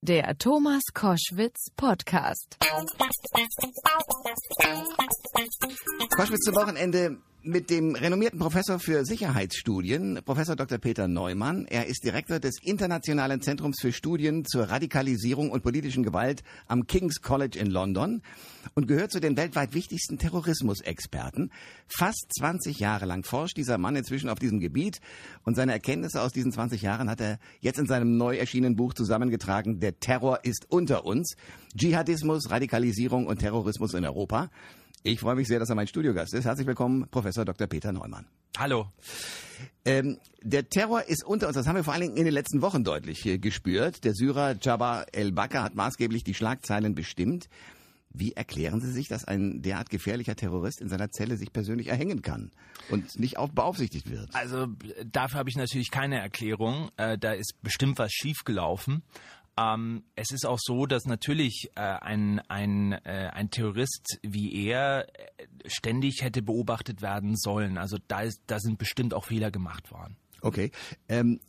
Der Thomas Koschwitz Podcast. Koschwitz zum Wochenende mit dem renommierten Professor für Sicherheitsstudien, Professor Dr. Peter Neumann. Er ist Direktor des Internationalen Zentrums für Studien zur Radikalisierung und politischen Gewalt am King's College in London und gehört zu den weltweit wichtigsten Terrorismusexperten. Fast 20 Jahre lang forscht dieser Mann inzwischen auf diesem Gebiet und seine Erkenntnisse aus diesen 20 Jahren hat er jetzt in seinem neu erschienenen Buch zusammengetragen. Der Terror ist unter uns. Dschihadismus, Radikalisierung und Terrorismus in Europa. Ich freue mich sehr, dass er mein Studiogast ist. Herzlich willkommen, Professor Dr. Peter Neumann. Hallo. Ähm, der Terror ist unter uns. Das haben wir vor allen Dingen in den letzten Wochen deutlich äh, gespürt. Der Syrer Jabbar el-Bakr hat maßgeblich die Schlagzeilen bestimmt. Wie erklären Sie sich, dass ein derart gefährlicher Terrorist in seiner Zelle sich persönlich erhängen kann und nicht auch beaufsichtigt wird? Also dafür habe ich natürlich keine Erklärung. Äh, da ist bestimmt was schiefgelaufen. Ähm, es ist auch so, dass natürlich äh, ein, ein, äh, ein Terrorist wie er äh, ständig hätte beobachtet werden sollen. Also da, ist, da sind bestimmt auch Fehler gemacht worden. Okay. Ähm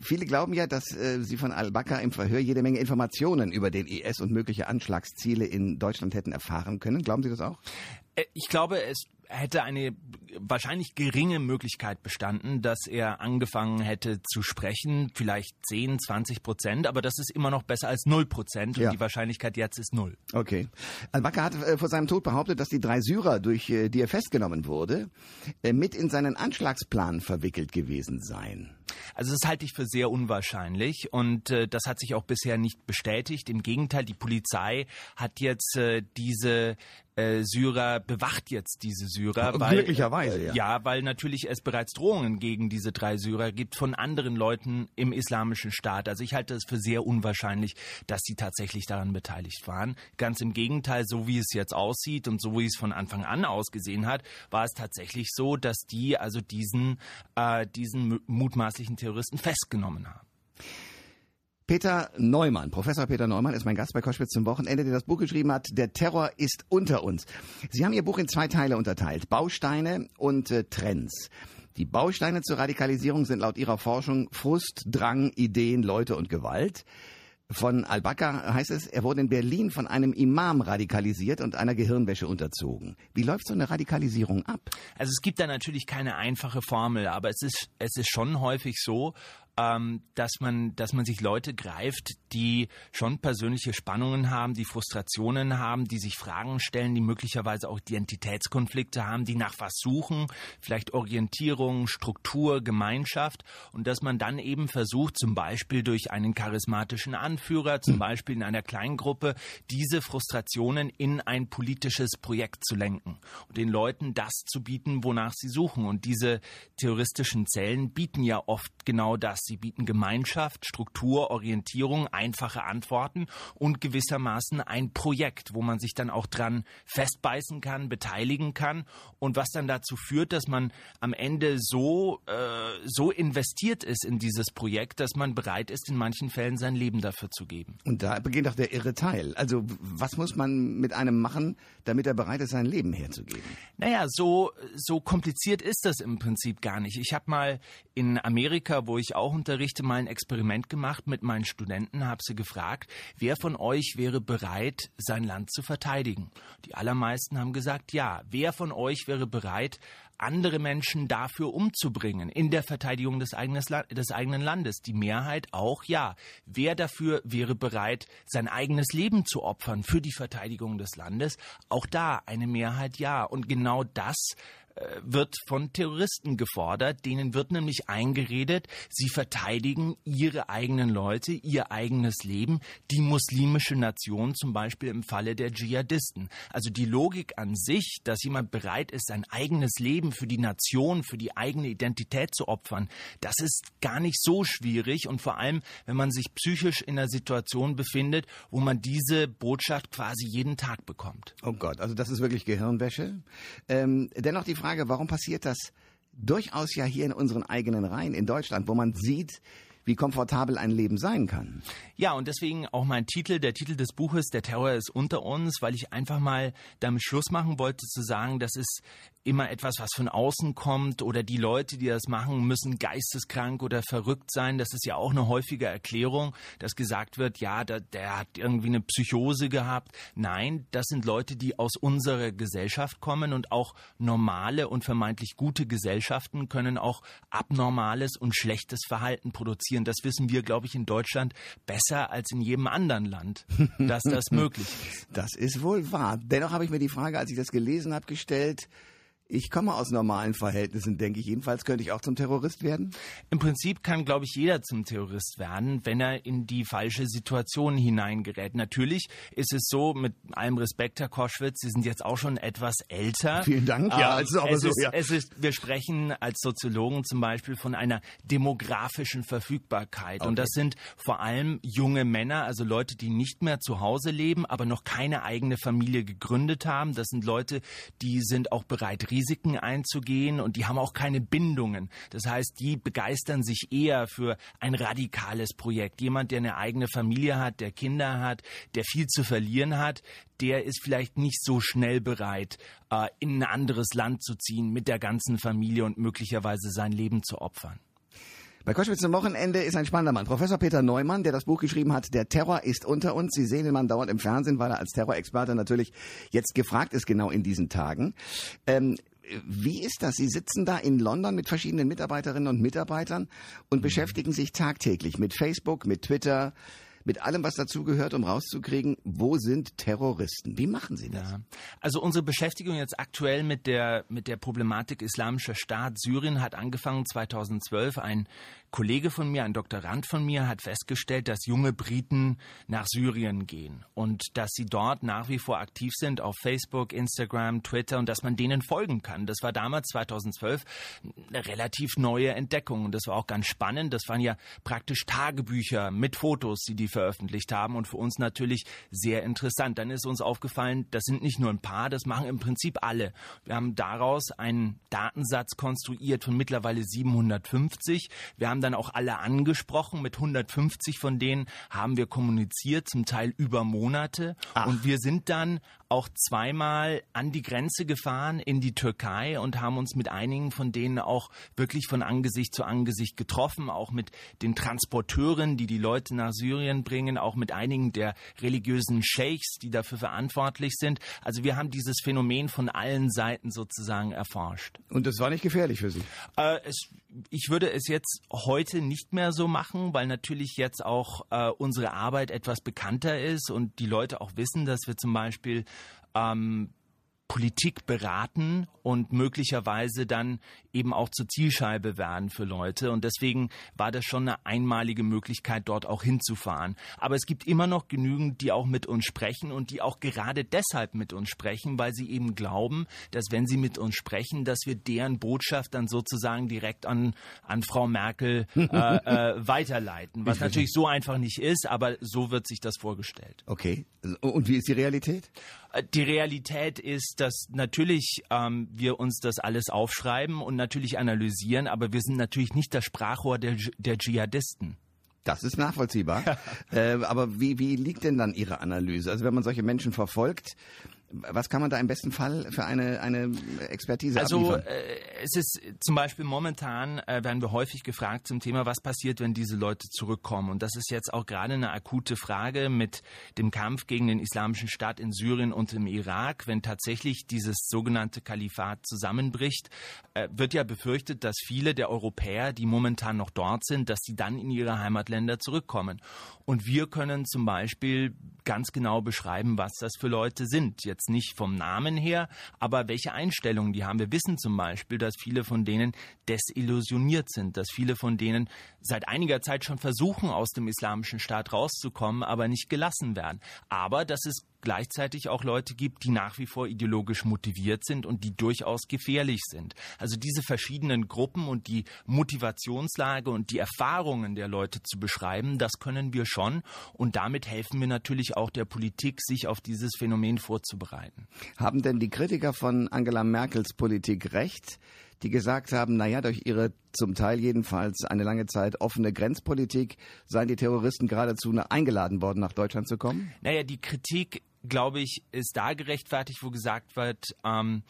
Viele glauben ja, dass äh, Sie von Al-Bakr im Verhör jede Menge Informationen über den IS und mögliche Anschlagsziele in Deutschland hätten erfahren können. Glauben Sie das auch? Äh, ich glaube, es hätte eine wahrscheinlich geringe Möglichkeit bestanden, dass er angefangen hätte zu sprechen, vielleicht 10, 20 Prozent, aber das ist immer noch besser als 0 Prozent und ja. die Wahrscheinlichkeit jetzt ist null. Okay. Al-Bakr hat äh, vor seinem Tod behauptet, dass die drei Syrer, durch äh, die er festgenommen wurde, äh, mit in seinen Anschlagsplan verwickelt gewesen seien. Also das halte ich für sehr unwahrscheinlich und äh, das hat sich auch bisher nicht bestätigt. Im Gegenteil, die Polizei hat jetzt äh, diese äh, Syrer bewacht jetzt diese Syrer. Weil, Glücklicherweise, ja. Ja, weil natürlich es bereits Drohungen gegen diese drei Syrer gibt von anderen Leuten im islamischen Staat. Also ich halte es für sehr unwahrscheinlich, dass sie tatsächlich daran beteiligt waren. Ganz im Gegenteil, so wie es jetzt aussieht und so wie es von Anfang an ausgesehen hat, war es tatsächlich so, dass die also diesen, äh, diesen mutmaßlichen Terroristen festgenommen haben. Peter Neumann, Professor Peter Neumann ist mein Gast bei Koschwitz zum Wochenende, der das Buch geschrieben hat, Der Terror ist unter uns. Sie haben Ihr Buch in zwei Teile unterteilt, Bausteine und äh, Trends. Die Bausteine zur Radikalisierung sind laut Ihrer Forschung Frust, Drang, Ideen, Leute und Gewalt. Von Al-Bakr heißt es, er wurde in Berlin von einem Imam radikalisiert und einer Gehirnwäsche unterzogen. Wie läuft so eine Radikalisierung ab? Also es gibt da natürlich keine einfache Formel, aber es ist, es ist schon häufig so, ähm, dass man, dass man sich Leute greift, die schon persönliche Spannungen haben, die Frustrationen haben, die sich Fragen stellen, die möglicherweise auch Identitätskonflikte haben, die nach was suchen, vielleicht Orientierung, Struktur, Gemeinschaft und dass man dann eben versucht, zum Beispiel durch einen charismatischen Anführer, zum Beispiel in einer Kleingruppe, diese Frustrationen in ein politisches Projekt zu lenken und den Leuten das zu bieten, wonach sie suchen. Und diese terroristischen Zellen bieten ja oft genau das. Sie bieten Gemeinschaft, Struktur, Orientierung, einfache Antworten und gewissermaßen ein Projekt, wo man sich dann auch dran festbeißen kann, beteiligen kann und was dann dazu führt, dass man am Ende so, äh, so investiert ist in dieses Projekt, dass man bereit ist, in manchen Fällen sein Leben dafür zu geben. Und da beginnt auch der irre Teil. Also was muss man mit einem machen, damit er bereit ist, sein Leben herzugeben? Naja, so, so kompliziert ist das im Prinzip gar nicht. Ich habe mal in Amerika, wo ich auch unterrichte, mal ein Experiment gemacht mit meinen Studenten, habe sie gefragt, wer von euch wäre bereit, sein Land zu verteidigen? Die allermeisten haben gesagt, ja. Wer von euch wäre bereit, andere Menschen dafür umzubringen in der Verteidigung des, des, eigenen Landes. Die Mehrheit auch ja. Wer dafür wäre bereit, sein eigenes Leben zu opfern für die Verteidigung des Landes? Auch da eine Mehrheit ja. Und genau das wird von Terroristen gefordert. Denen wird nämlich eingeredet, sie verteidigen ihre eigenen Leute, ihr eigenes Leben, die muslimische Nation zum Beispiel im Falle der Dschihadisten. Also die Logik an sich, dass jemand bereit ist, sein eigenes Leben für die Nation, für die eigene Identität zu opfern, das ist gar nicht so schwierig und vor allem, wenn man sich psychisch in einer Situation befindet, wo man diese Botschaft quasi jeden Tag bekommt. Oh Gott, also das ist wirklich Gehirnwäsche. Ähm, dennoch die Frage, warum passiert das durchaus ja hier in unseren eigenen Reihen in Deutschland, wo man sieht, wie komfortabel ein Leben sein kann. Ja, und deswegen auch mein Titel, der Titel des Buches, Der Terror ist unter uns, weil ich einfach mal damit Schluss machen wollte zu sagen, das ist immer etwas, was von außen kommt oder die Leute, die das machen, müssen geisteskrank oder verrückt sein. Das ist ja auch eine häufige Erklärung, dass gesagt wird, ja, der, der hat irgendwie eine Psychose gehabt. Nein, das sind Leute, die aus unserer Gesellschaft kommen und auch normale und vermeintlich gute Gesellschaften können auch abnormales und schlechtes Verhalten produzieren. Das wissen wir, glaube ich, in Deutschland besser als in jedem anderen Land, dass das möglich ist. Das ist wohl wahr. Dennoch habe ich mir die Frage, als ich das gelesen habe, gestellt, ich komme aus normalen Verhältnissen, denke ich. Jedenfalls könnte ich auch zum Terrorist werden. Im Prinzip kann, glaube ich, jeder zum Terrorist werden, wenn er in die falsche Situation hineingerät. Natürlich ist es so, mit allem Respekt, Herr Koschwitz, Sie sind jetzt auch schon etwas älter. Vielen Dank. Ja, ähm, aber es so, ist, ja. es ist, wir sprechen als Soziologen zum Beispiel von einer demografischen Verfügbarkeit. Okay. Und das sind vor allem junge Männer, also Leute, die nicht mehr zu Hause leben, aber noch keine eigene Familie gegründet haben. Das sind Leute, die sind auch bereit, Risiken einzugehen und die haben auch keine Bindungen. Das heißt, die begeistern sich eher für ein radikales Projekt. Jemand, der eine eigene Familie hat, der Kinder hat, der viel zu verlieren hat, der ist vielleicht nicht so schnell bereit, äh, in ein anderes Land zu ziehen mit der ganzen Familie und möglicherweise sein Leben zu opfern. Bei Koschwitz zum Wochenende ist ein spannender Mann. Professor Peter Neumann, der das Buch geschrieben hat, Der Terror ist unter uns. Sie sehen den Mann dauernd im Fernsehen, weil er als Terrorexperte natürlich jetzt gefragt ist, genau in diesen Tagen. Ähm, wie ist das? Sie sitzen da in London mit verschiedenen Mitarbeiterinnen und Mitarbeitern und mhm. beschäftigen sich tagtäglich mit Facebook, mit Twitter, mit allem, was dazugehört, um rauszukriegen, wo sind Terroristen? Wie machen Sie das? Ja. Also unsere Beschäftigung jetzt aktuell mit der, mit der Problematik Islamischer Staat Syrien hat angefangen 2012. Ein Kollege von mir, ein Doktorand von mir, hat festgestellt, dass junge Briten nach Syrien gehen und dass sie dort nach wie vor aktiv sind auf Facebook, Instagram, Twitter und dass man denen folgen kann. Das war damals 2012 eine relativ neue Entdeckung und das war auch ganz spannend. Das waren ja praktisch Tagebücher mit Fotos, die die veröffentlicht haben und für uns natürlich sehr interessant. Dann ist uns aufgefallen, das sind nicht nur ein paar, das machen im Prinzip alle. Wir haben daraus einen Datensatz konstruiert von mittlerweile 750. Wir haben dann auch alle angesprochen. Mit 150 von denen haben wir kommuniziert, zum Teil über Monate. Ach. Und wir sind dann auch zweimal an die Grenze gefahren in die Türkei und haben uns mit einigen von denen auch wirklich von Angesicht zu Angesicht getroffen, auch mit den Transporteuren, die die Leute nach Syrien bringen, auch mit einigen der religiösen Sheikhs, die dafür verantwortlich sind. Also wir haben dieses Phänomen von allen Seiten sozusagen erforscht. Und das war nicht gefährlich für Sie? Äh, es, ich würde es jetzt heute nicht mehr so machen, weil natürlich jetzt auch äh, unsere Arbeit etwas bekannter ist und die Leute auch wissen, dass wir zum Beispiel ähm, Politik beraten und möglicherweise dann eben auch zur Zielscheibe werden für Leute. Und deswegen war das schon eine einmalige Möglichkeit, dort auch hinzufahren. Aber es gibt immer noch genügend, die auch mit uns sprechen und die auch gerade deshalb mit uns sprechen, weil sie eben glauben, dass wenn sie mit uns sprechen, dass wir deren Botschaft dann sozusagen direkt an, an Frau Merkel äh, äh, weiterleiten. Was natürlich so einfach nicht ist, aber so wird sich das vorgestellt. Okay. Und wie ist die Realität? Die Realität ist, dass natürlich ähm, wir uns das alles aufschreiben und natürlich analysieren, aber wir sind natürlich nicht das Sprachrohr der, der Dschihadisten. Das ist nachvollziehbar. äh, aber wie, wie liegt denn dann Ihre Analyse? Also wenn man solche Menschen verfolgt, was kann man da im besten Fall für eine, eine Expertise also, abliefern? Äh, es ist zum Beispiel momentan, äh, werden wir häufig gefragt zum Thema, was passiert, wenn diese Leute zurückkommen. Und das ist jetzt auch gerade eine akute Frage mit dem Kampf gegen den Islamischen Staat in Syrien und im Irak. Wenn tatsächlich dieses sogenannte Kalifat zusammenbricht, äh, wird ja befürchtet, dass viele der Europäer, die momentan noch dort sind, dass sie dann in ihre Heimatländer zurückkommen. Und wir können zum Beispiel ganz genau beschreiben, was das für Leute sind. Jetzt nicht vom Namen her, aber welche Einstellungen die haben. Wir wissen zum Beispiel, dass viele von denen desillusioniert sind, dass viele von denen seit einiger Zeit schon versuchen, aus dem islamischen Staat rauszukommen, aber nicht gelassen werden. Aber dass es gleichzeitig auch Leute gibt, die nach wie vor ideologisch motiviert sind und die durchaus gefährlich sind. Also diese verschiedenen Gruppen und die Motivationslage und die Erfahrungen der Leute zu beschreiben, das können wir schon und damit helfen wir natürlich auch der Politik, sich auf dieses Phänomen vorzubereiten. Haben denn die Kritiker von Angela Merkels Politik recht, die gesagt haben, naja, durch ihre zum Teil jedenfalls eine lange Zeit offene Grenzpolitik seien die Terroristen geradezu eingeladen worden, nach Deutschland zu kommen? Naja, die Kritik, glaube ich, ist da gerechtfertigt, wo gesagt wird, ähm,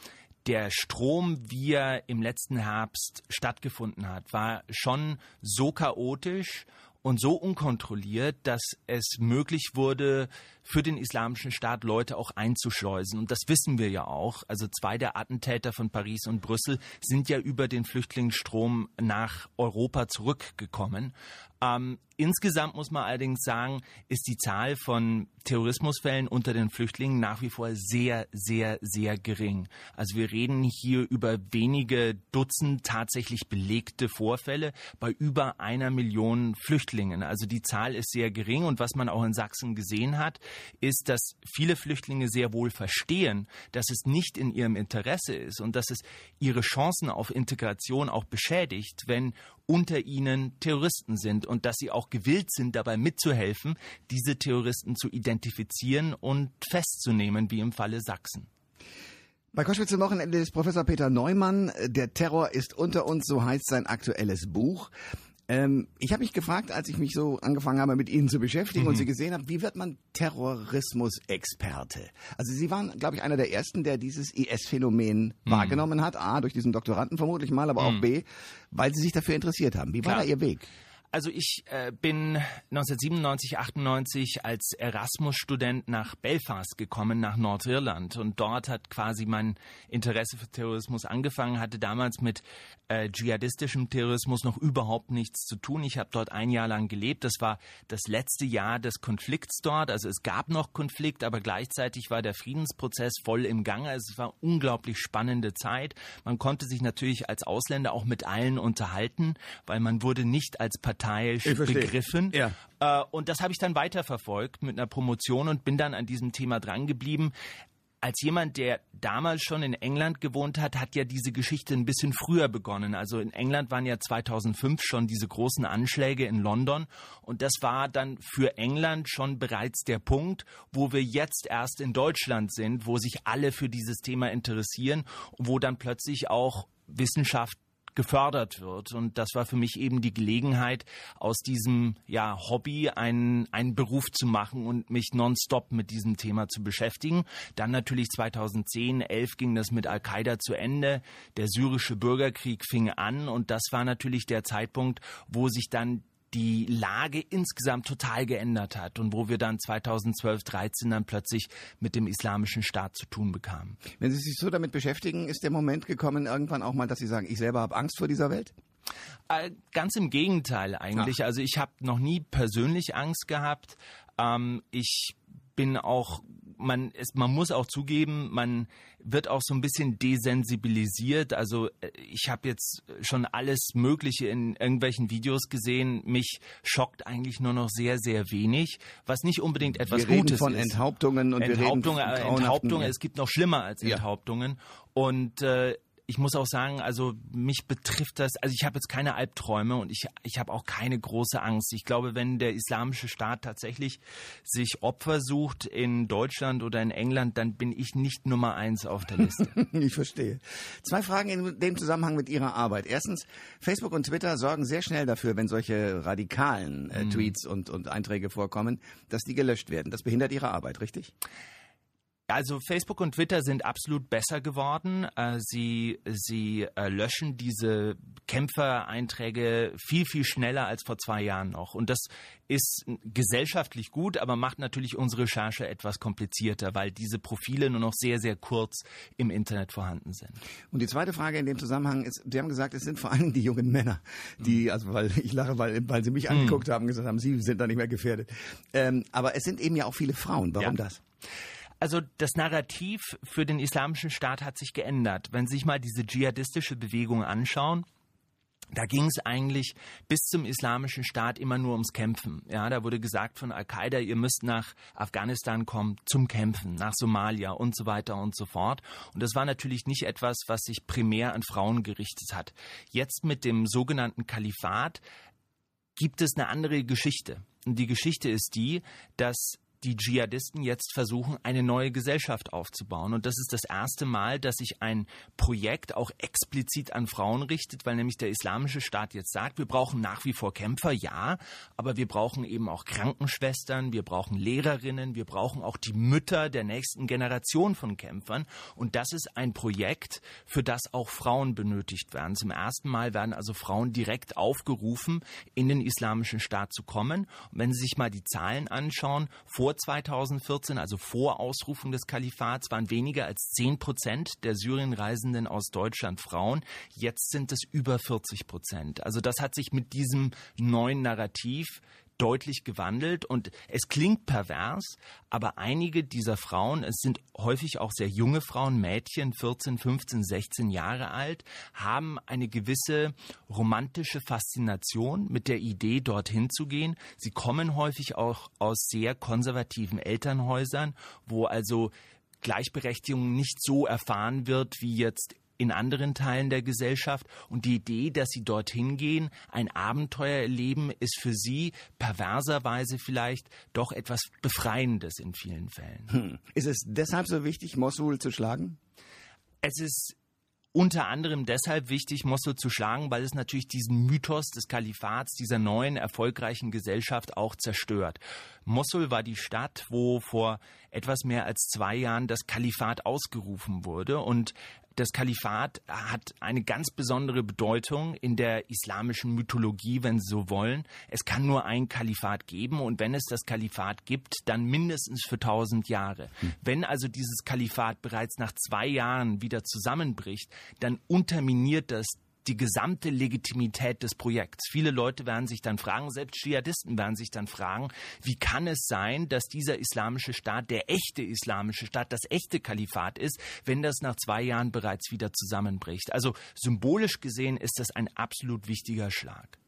der Strom, wie er im letzten Herbst stattgefunden hat, war schon so chaotisch und so unkontrolliert, dass es möglich wurde, für den Islamischen Staat Leute auch einzuschleusen. Und das wissen wir ja auch. Also zwei der Attentäter von Paris und Brüssel sind ja über den Flüchtlingsstrom nach Europa zurückgekommen. Ähm, insgesamt muss man allerdings sagen, ist die Zahl von Terrorismusfällen unter den Flüchtlingen nach wie vor sehr, sehr, sehr gering. Also wir reden hier über wenige Dutzend tatsächlich belegte Vorfälle bei über einer Million Flüchtlingen. Also die Zahl ist sehr gering und was man auch in Sachsen gesehen hat, ist, dass viele Flüchtlinge sehr wohl verstehen, dass es nicht in ihrem Interesse ist und dass es ihre Chancen auf Integration auch beschädigt, wenn unter ihnen Terroristen sind und dass sie auch gewillt sind, dabei mitzuhelfen, diese Terroristen zu identifizieren und festzunehmen, wie im Falle Sachsen. Bei Koschwitz im Wochenende ist Professor Peter Neumann. Der Terror ist unter uns, so heißt sein aktuelles Buch. Ähm, ich habe mich gefragt, als ich mich so angefangen habe, mit Ihnen zu beschäftigen mhm. und Sie gesehen habe, wie wird man Terrorismus-Experte? Also Sie waren, glaube ich, einer der Ersten, der dieses IS-Phänomen mhm. wahrgenommen hat. A, durch diesen Doktoranden vermutlich mal, aber mhm. auch B, weil Sie sich dafür interessiert haben. Wie war Klar. da Ihr Weg? Also ich äh, bin 1997, 98 als Erasmus-Student nach Belfast gekommen, nach Nordirland. Und dort hat quasi mein Interesse für Terrorismus angefangen, hatte damals mit äh, dschihadistischem Terrorismus noch überhaupt nichts zu tun. Ich habe dort ein Jahr lang gelebt. Das war das letzte Jahr des Konflikts dort. Also es gab noch Konflikt, aber gleichzeitig war der Friedensprozess voll im Gange. Also es war unglaublich spannende Zeit. Man konnte sich natürlich als Ausländer auch mit allen unterhalten, weil man wurde nicht als Partei parteiisch begriffen. Ja. Äh, und das habe ich dann weiterverfolgt mit einer Promotion und bin dann an diesem Thema drangeblieben als jemand, der damals schon in England gewohnt hat, hat ja diese Geschichte ein bisschen früher begonnen. Also in England waren ja 2005 schon diese großen Anschläge in London und das war dann für England schon bereits der Punkt, wo wir jetzt erst in Deutschland sind, wo sich alle für dieses Thema interessieren und wo dann plötzlich auch Wissenschaft gefördert wird. Und das war für mich eben die Gelegenheit, aus diesem ja, Hobby einen, einen Beruf zu machen und mich nonstop mit diesem Thema zu beschäftigen. Dann natürlich 2010, 11 ging das mit Al-Qaida zu Ende. Der syrische Bürgerkrieg fing an und das war natürlich der Zeitpunkt, wo sich dann die Lage insgesamt total geändert hat und wo wir dann 2012, 13 dann plötzlich mit dem islamischen Staat zu tun bekamen. Wenn Sie sich so damit beschäftigen, ist der Moment gekommen irgendwann auch mal, dass Sie sagen, ich selber habe Angst vor dieser Welt? Äh, ganz im Gegenteil eigentlich. Ach. Also ich habe noch nie persönlich Angst gehabt. Ähm, ich bin auch man, ist, man muss auch zugeben, man wird auch so ein bisschen desensibilisiert. Also äh, ich habe jetzt schon alles Mögliche in irgendwelchen Videos gesehen. Mich schockt eigentlich nur noch sehr, sehr wenig, was nicht unbedingt etwas wir Gutes von ist. Enthauptungen und Enthauptungen, wir reden von Enthauptungen. Es gibt noch schlimmer als Enthauptungen. Ja. Und äh, ich muss auch sagen, also mich betrifft das, also ich habe jetzt keine Albträume und ich, ich habe auch keine große Angst. Ich glaube, wenn der islamische Staat tatsächlich sich Opfer sucht in Deutschland oder in England, dann bin ich nicht Nummer eins auf der Liste. ich verstehe. Zwei Fragen in dem Zusammenhang mit Ihrer Arbeit. Erstens, Facebook und Twitter sorgen sehr schnell dafür, wenn solche radikalen äh, mhm. Tweets und, und Einträge vorkommen, dass die gelöscht werden. Das behindert Ihre Arbeit, richtig? Also Facebook und Twitter sind absolut besser geworden. Äh, sie, sie äh, löschen diese Kämpfereinträge viel, viel schneller als vor zwei Jahren noch. Und das ist gesellschaftlich gut, aber macht natürlich unsere Recherche etwas komplizierter, weil diese Profile nur noch sehr, sehr kurz im Internet vorhanden sind. Und die zweite Frage in dem Zusammenhang ist, Sie haben gesagt, es sind vor allem die jungen Männer, die, mhm. also weil ich lache, weil, weil Sie mich mhm. angeguckt haben, gesagt haben, Sie sind da nicht mehr gefährdet. Ähm, aber es sind eben ja auch viele Frauen. Warum ja. das? Also das Narrativ für den Islamischen Staat hat sich geändert. Wenn Sie sich mal diese dschihadistische Bewegung anschauen, da ging es eigentlich bis zum islamischen Staat immer nur ums Kämpfen. Ja, da wurde gesagt von Al-Qaida, ihr müsst nach Afghanistan kommen zum Kämpfen, nach Somalia und so weiter und so fort. Und das war natürlich nicht etwas, was sich primär an Frauen gerichtet hat. Jetzt mit dem sogenannten Kalifat gibt es eine andere Geschichte. Und die Geschichte ist die, dass die Dschihadisten jetzt versuchen, eine neue Gesellschaft aufzubauen. Und das ist das erste Mal, dass sich ein Projekt auch explizit an Frauen richtet, weil nämlich der Islamische Staat jetzt sagt, wir brauchen nach wie vor Kämpfer, ja, aber wir brauchen eben auch Krankenschwestern, wir brauchen Lehrerinnen, wir brauchen auch die Mütter der nächsten Generation von Kämpfern. Und das ist ein Projekt, für das auch Frauen benötigt werden. Zum ersten Mal werden also Frauen direkt aufgerufen, in den Islamischen Staat zu kommen. Und wenn Sie sich mal die Zahlen anschauen, vor 2014, also vor Ausrufung des Kalifats, waren weniger als 10 Prozent der Syrienreisenden aus Deutschland Frauen. Jetzt sind es über 40 Prozent. Also das hat sich mit diesem neuen Narrativ deutlich gewandelt und es klingt pervers, aber einige dieser Frauen, es sind häufig auch sehr junge Frauen, Mädchen, 14, 15, 16 Jahre alt, haben eine gewisse romantische Faszination mit der Idee, dorthin zu gehen. Sie kommen häufig auch aus sehr konservativen Elternhäusern, wo also Gleichberechtigung nicht so erfahren wird wie jetzt in anderen Teilen der Gesellschaft. Und die Idee, dass sie dorthin gehen, ein Abenteuer erleben, ist für sie perverserweise vielleicht doch etwas Befreiendes in vielen Fällen. Hm. Ist es deshalb so wichtig, Mosul zu schlagen? Es ist unter anderem deshalb wichtig, Mosul zu schlagen, weil es natürlich diesen Mythos des Kalifats, dieser neuen erfolgreichen Gesellschaft auch zerstört. Mosul war die Stadt, wo vor etwas mehr als zwei Jahren das Kalifat ausgerufen wurde und das Kalifat hat eine ganz besondere Bedeutung in der islamischen Mythologie, wenn Sie so wollen. Es kann nur ein Kalifat geben und wenn es das Kalifat gibt, dann mindestens für tausend Jahre. Hm. Wenn also dieses Kalifat bereits nach zwei Jahren wieder zusammenbricht, dann unterminiert das die gesamte Legitimität des Projekts. Viele Leute werden sich dann fragen, selbst Dschihadisten werden sich dann fragen, wie kann es sein, dass dieser islamische Staat der echte islamische Staat, das echte Kalifat ist, wenn das nach zwei Jahren bereits wieder zusammenbricht. Also symbolisch gesehen ist das ein absolut wichtiger Schlag.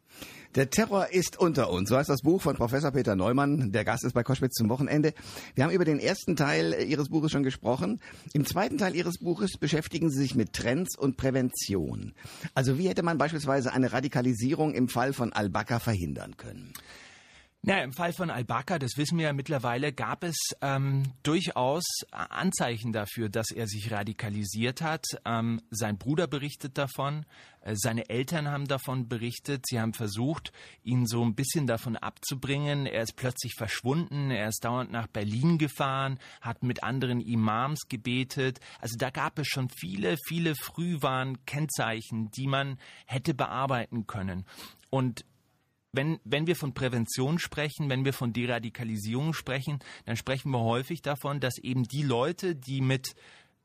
Der Terror ist unter uns. So heißt das Buch von Professor Peter Neumann. Der Gast ist bei Koschwitz zum Wochenende. Wir haben über den ersten Teil Ihres Buches schon gesprochen. Im zweiten Teil Ihres Buches beschäftigen Sie sich mit Trends und Prävention. Also wie hätte man beispielsweise eine Radikalisierung im Fall von Al-Bakr verhindern können? Ja, im Fall von Al-Bakr, das wissen wir ja mittlerweile, gab es ähm, durchaus Anzeichen dafür, dass er sich radikalisiert hat. Ähm, sein Bruder berichtet davon, äh, seine Eltern haben davon berichtet. Sie haben versucht, ihn so ein bisschen davon abzubringen. Er ist plötzlich verschwunden, er ist dauernd nach Berlin gefahren, hat mit anderen Imams gebetet. Also da gab es schon viele, viele Frühwarnkennzeichen, die man hätte bearbeiten können. Und wenn, wenn wir von Prävention sprechen, wenn wir von Deradikalisierung sprechen, dann sprechen wir häufig davon, dass eben die Leute, die mit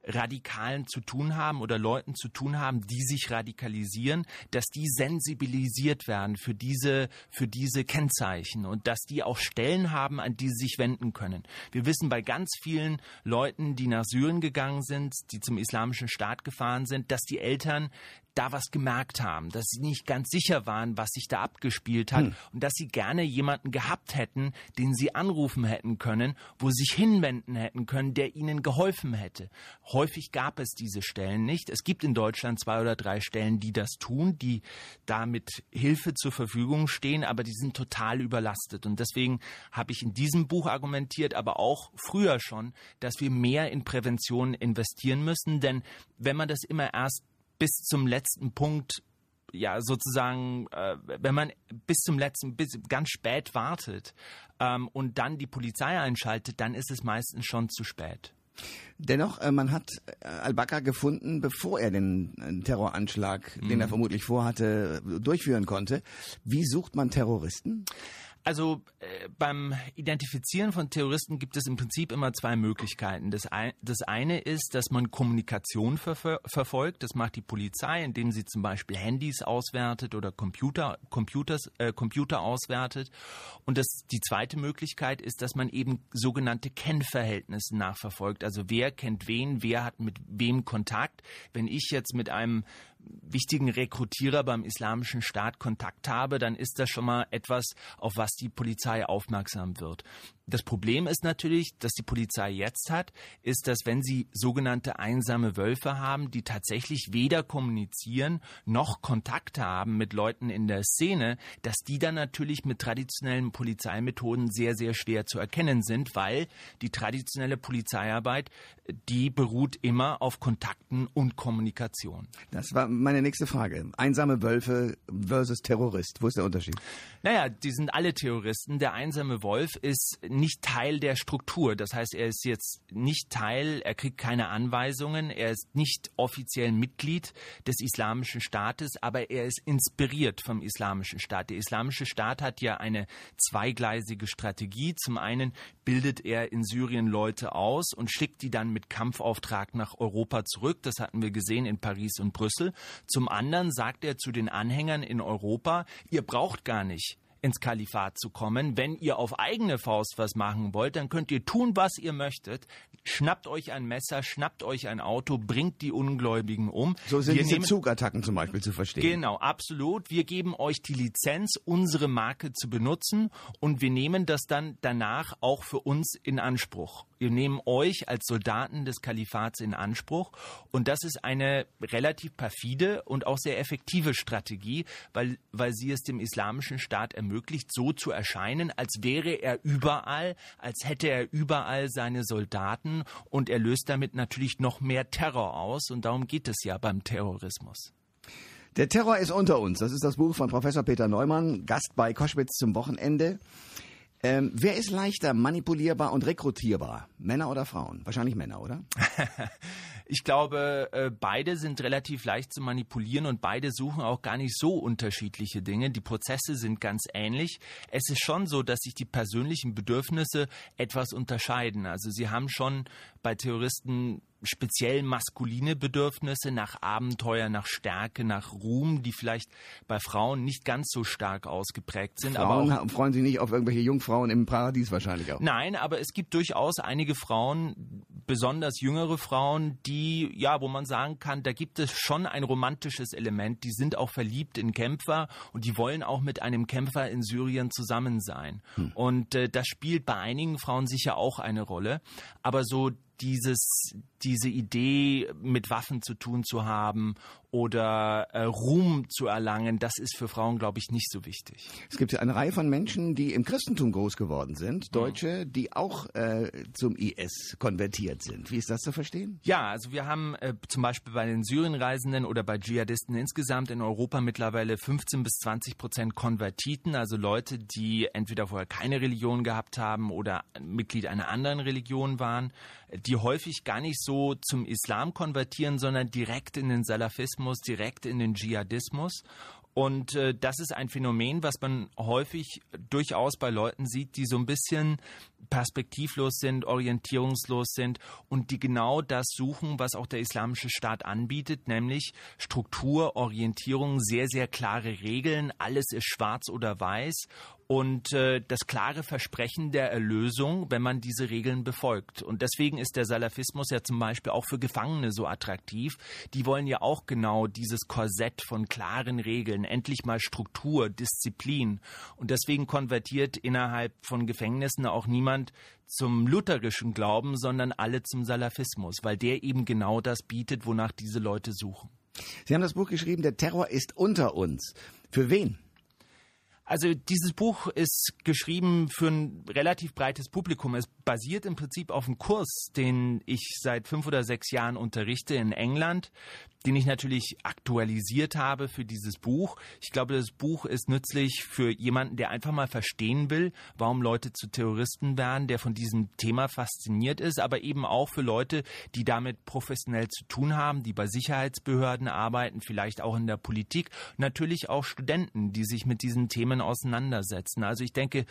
Radikalen zu tun haben oder Leuten zu tun haben, die sich radikalisieren, dass die sensibilisiert werden für diese, für diese Kennzeichen und dass die auch Stellen haben, an die sie sich wenden können. Wir wissen bei ganz vielen Leuten, die nach Syrien gegangen sind, die zum Islamischen Staat gefahren sind, dass die Eltern da was gemerkt haben, dass sie nicht ganz sicher waren, was sich da abgespielt hat hm. und dass sie gerne jemanden gehabt hätten, den sie anrufen hätten können, wo sie sich hinwenden hätten können, der ihnen geholfen hätte. Häufig gab es diese Stellen nicht. Es gibt in Deutschland zwei oder drei Stellen, die das tun, die damit Hilfe zur Verfügung stehen, aber die sind total überlastet. Und deswegen habe ich in diesem Buch argumentiert, aber auch früher schon, dass wir mehr in Prävention investieren müssen, denn wenn man das immer erst bis zum letzten Punkt ja sozusagen, äh, wenn man bis zum letzten, bis ganz spät wartet ähm, und dann die Polizei einschaltet, dann ist es meistens schon zu spät. Dennoch, äh, man hat äh, Al-Bakr gefunden, bevor er den äh, Terroranschlag, mhm. den er mhm. vermutlich vorhatte, durchführen konnte. Wie sucht man Terroristen? Also äh, beim Identifizieren von Terroristen gibt es im Prinzip immer zwei Möglichkeiten. Das, ein, das eine ist, dass man Kommunikation ver verfolgt. Das macht die Polizei, indem sie zum Beispiel Handys auswertet oder Computer, Computers, äh, Computer auswertet. Und das, die zweite Möglichkeit ist, dass man eben sogenannte Kennverhältnisse nachverfolgt. Also wer kennt wen, wer hat mit wem Kontakt. Wenn ich jetzt mit einem wichtigen Rekrutierer beim Islamischen Staat Kontakt habe, dann ist das schon mal etwas, auf was die Polizei aufmerksam wird. Das Problem ist natürlich, dass die Polizei jetzt hat, ist, dass wenn sie sogenannte einsame Wölfe haben, die tatsächlich weder kommunizieren noch Kontakt haben mit Leuten in der Szene, dass die dann natürlich mit traditionellen Polizeimethoden sehr, sehr schwer zu erkennen sind, weil die traditionelle Polizeiarbeit, die beruht immer auf Kontakten und Kommunikation. Das war meine nächste Frage. Einsame Wölfe versus Terrorist. Wo ist der Unterschied? Naja, die sind alle Terroristen. Der einsame Wolf ist nicht Teil der Struktur. Das heißt, er ist jetzt nicht Teil, er kriegt keine Anweisungen, er ist nicht offiziell Mitglied des Islamischen Staates, aber er ist inspiriert vom Islamischen Staat. Der Islamische Staat hat ja eine zweigleisige Strategie. Zum einen bildet er in Syrien Leute aus und schickt die dann mit Kampfauftrag nach Europa zurück. Das hatten wir gesehen in Paris und Brüssel. Zum anderen sagt er zu den Anhängern in Europa, ihr braucht gar nicht ins Kalifat zu kommen. Wenn ihr auf eigene Faust was machen wollt, dann könnt ihr tun, was ihr möchtet. Schnappt euch ein Messer, schnappt euch ein Auto, bringt die Ungläubigen um. So sind Wir diese Zugattacken zum Beispiel zu verstehen. Genau, absolut. Wir geben euch die Lizenz, unsere Marke zu benutzen und wir nehmen das dann danach auch für uns in Anspruch. Wir nehmen euch als Soldaten des Kalifats in Anspruch. Und das ist eine relativ perfide und auch sehr effektive Strategie, weil, weil sie es dem islamischen Staat ermöglicht, so zu erscheinen, als wäre er überall, als hätte er überall seine Soldaten und er löst damit natürlich noch mehr Terror aus. Und darum geht es ja beim Terrorismus. Der Terror ist unter uns. Das ist das Buch von Professor Peter Neumann, Gast bei Koschwitz zum Wochenende. Ähm, wer ist leichter manipulierbar und rekrutierbar? Männer oder Frauen? Wahrscheinlich Männer, oder? ich glaube, äh, beide sind relativ leicht zu manipulieren und beide suchen auch gar nicht so unterschiedliche Dinge. Die Prozesse sind ganz ähnlich. Es ist schon so, dass sich die persönlichen Bedürfnisse etwas unterscheiden. Also sie haben schon bei Terroristen speziell maskuline Bedürfnisse nach Abenteuer, nach Stärke, nach Ruhm, die vielleicht bei Frauen nicht ganz so stark ausgeprägt sind. Frauen aber auch, freuen sich nicht auf irgendwelche Jungfrauen im Paradies wahrscheinlich auch. Nein, aber es gibt durchaus einige Frauen, besonders jüngere Frauen, die, ja, wo man sagen kann, da gibt es schon ein romantisches Element. Die sind auch verliebt in Kämpfer und die wollen auch mit einem Kämpfer in Syrien zusammen sein. Hm. Und äh, das spielt bei einigen Frauen sicher auch eine Rolle. Aber so dieses, diese Idee mit Waffen zu tun zu haben oder äh, Ruhm zu erlangen, das ist für Frauen, glaube ich, nicht so wichtig. Es gibt ja eine Reihe von Menschen, die im Christentum groß geworden sind, mhm. Deutsche, die auch äh, zum IS konvertiert sind. Wie ist das zu verstehen? Ja, also wir haben äh, zum Beispiel bei den Syrienreisenden oder bei Dschihadisten insgesamt in Europa mittlerweile 15 bis 20 Prozent Konvertiten, also Leute, die entweder vorher keine Religion gehabt haben oder Mitglied einer anderen Religion waren, die häufig gar nicht so zum Islam konvertieren, sondern direkt in den Salafismus Salafismus direkt in den Dschihadismus. Und äh, das ist ein Phänomen, was man häufig durchaus bei Leuten sieht, die so ein bisschen perspektivlos sind, orientierungslos sind und die genau das suchen, was auch der Islamische Staat anbietet, nämlich Struktur, Orientierung, sehr, sehr klare Regeln, alles ist schwarz oder weiß und äh, das klare Versprechen der Erlösung, wenn man diese Regeln befolgt. Und deswegen ist der Salafismus ja zum Beispiel auch für Gefangene so attraktiv. Die wollen ja auch genau dieses Korsett von klaren Regeln, endlich mal Struktur, Disziplin. Und deswegen konvertiert innerhalb von Gefängnissen auch niemand zum lutherischen Glauben, sondern alle zum Salafismus, weil der eben genau das bietet, wonach diese Leute suchen. Sie haben das Buch geschrieben, der Terror ist unter uns. Für wen? Also dieses Buch ist geschrieben für ein relativ breites Publikum. Es basiert im Prinzip auf einem Kurs, den ich seit fünf oder sechs Jahren unterrichte in England, den ich natürlich aktualisiert habe für dieses Buch. Ich glaube, das Buch ist nützlich für jemanden, der einfach mal verstehen will, warum Leute zu Terroristen werden, der von diesem Thema fasziniert ist, aber eben auch für Leute, die damit professionell zu tun haben, die bei Sicherheitsbehörden arbeiten, vielleicht auch in der Politik, natürlich auch Studenten, die sich mit diesen Themen auseinandersetzen. Also ich denke,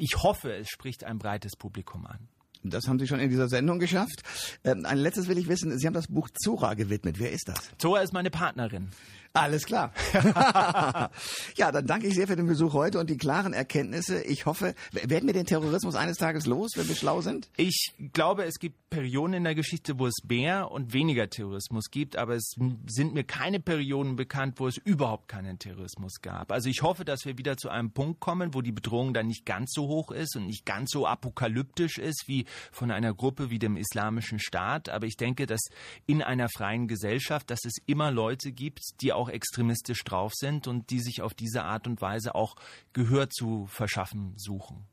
ich hoffe, es spricht ein breites Publikum an. Das haben Sie schon in dieser Sendung geschafft. Ähm, ein letztes will ich wissen, Sie haben das Buch Zora gewidmet. Wer ist das? Zora ist meine Partnerin. Alles klar. ja, dann danke ich sehr für den Besuch heute und die klaren Erkenntnisse. Ich hoffe, werden wir den Terrorismus eines Tages los, wenn wir schlau sind? Ich glaube, es gibt Perioden in der Geschichte, wo es mehr und weniger Terrorismus gibt, aber es sind mir keine Perioden bekannt, wo es überhaupt keinen Terrorismus gab. Also ich hoffe, dass wir wieder zu einem Punkt kommen, wo die Bedrohung dann nicht ganz so hoch ist und nicht ganz so apokalyptisch ist wie von einer Gruppe wie dem Islamischen Staat. Aber ich denke, dass in einer freien Gesellschaft, dass es immer Leute gibt, die auch extremistisch drauf sind und die sich auf diese Art und Weise auch Gehör zu verschaffen suchen.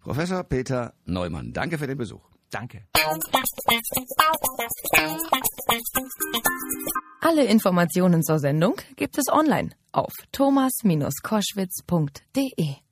Professor Peter Neumann, danke für den Besuch. Danke. Alle Informationen zur Sendung gibt es online auf thomas-koschwitz.de.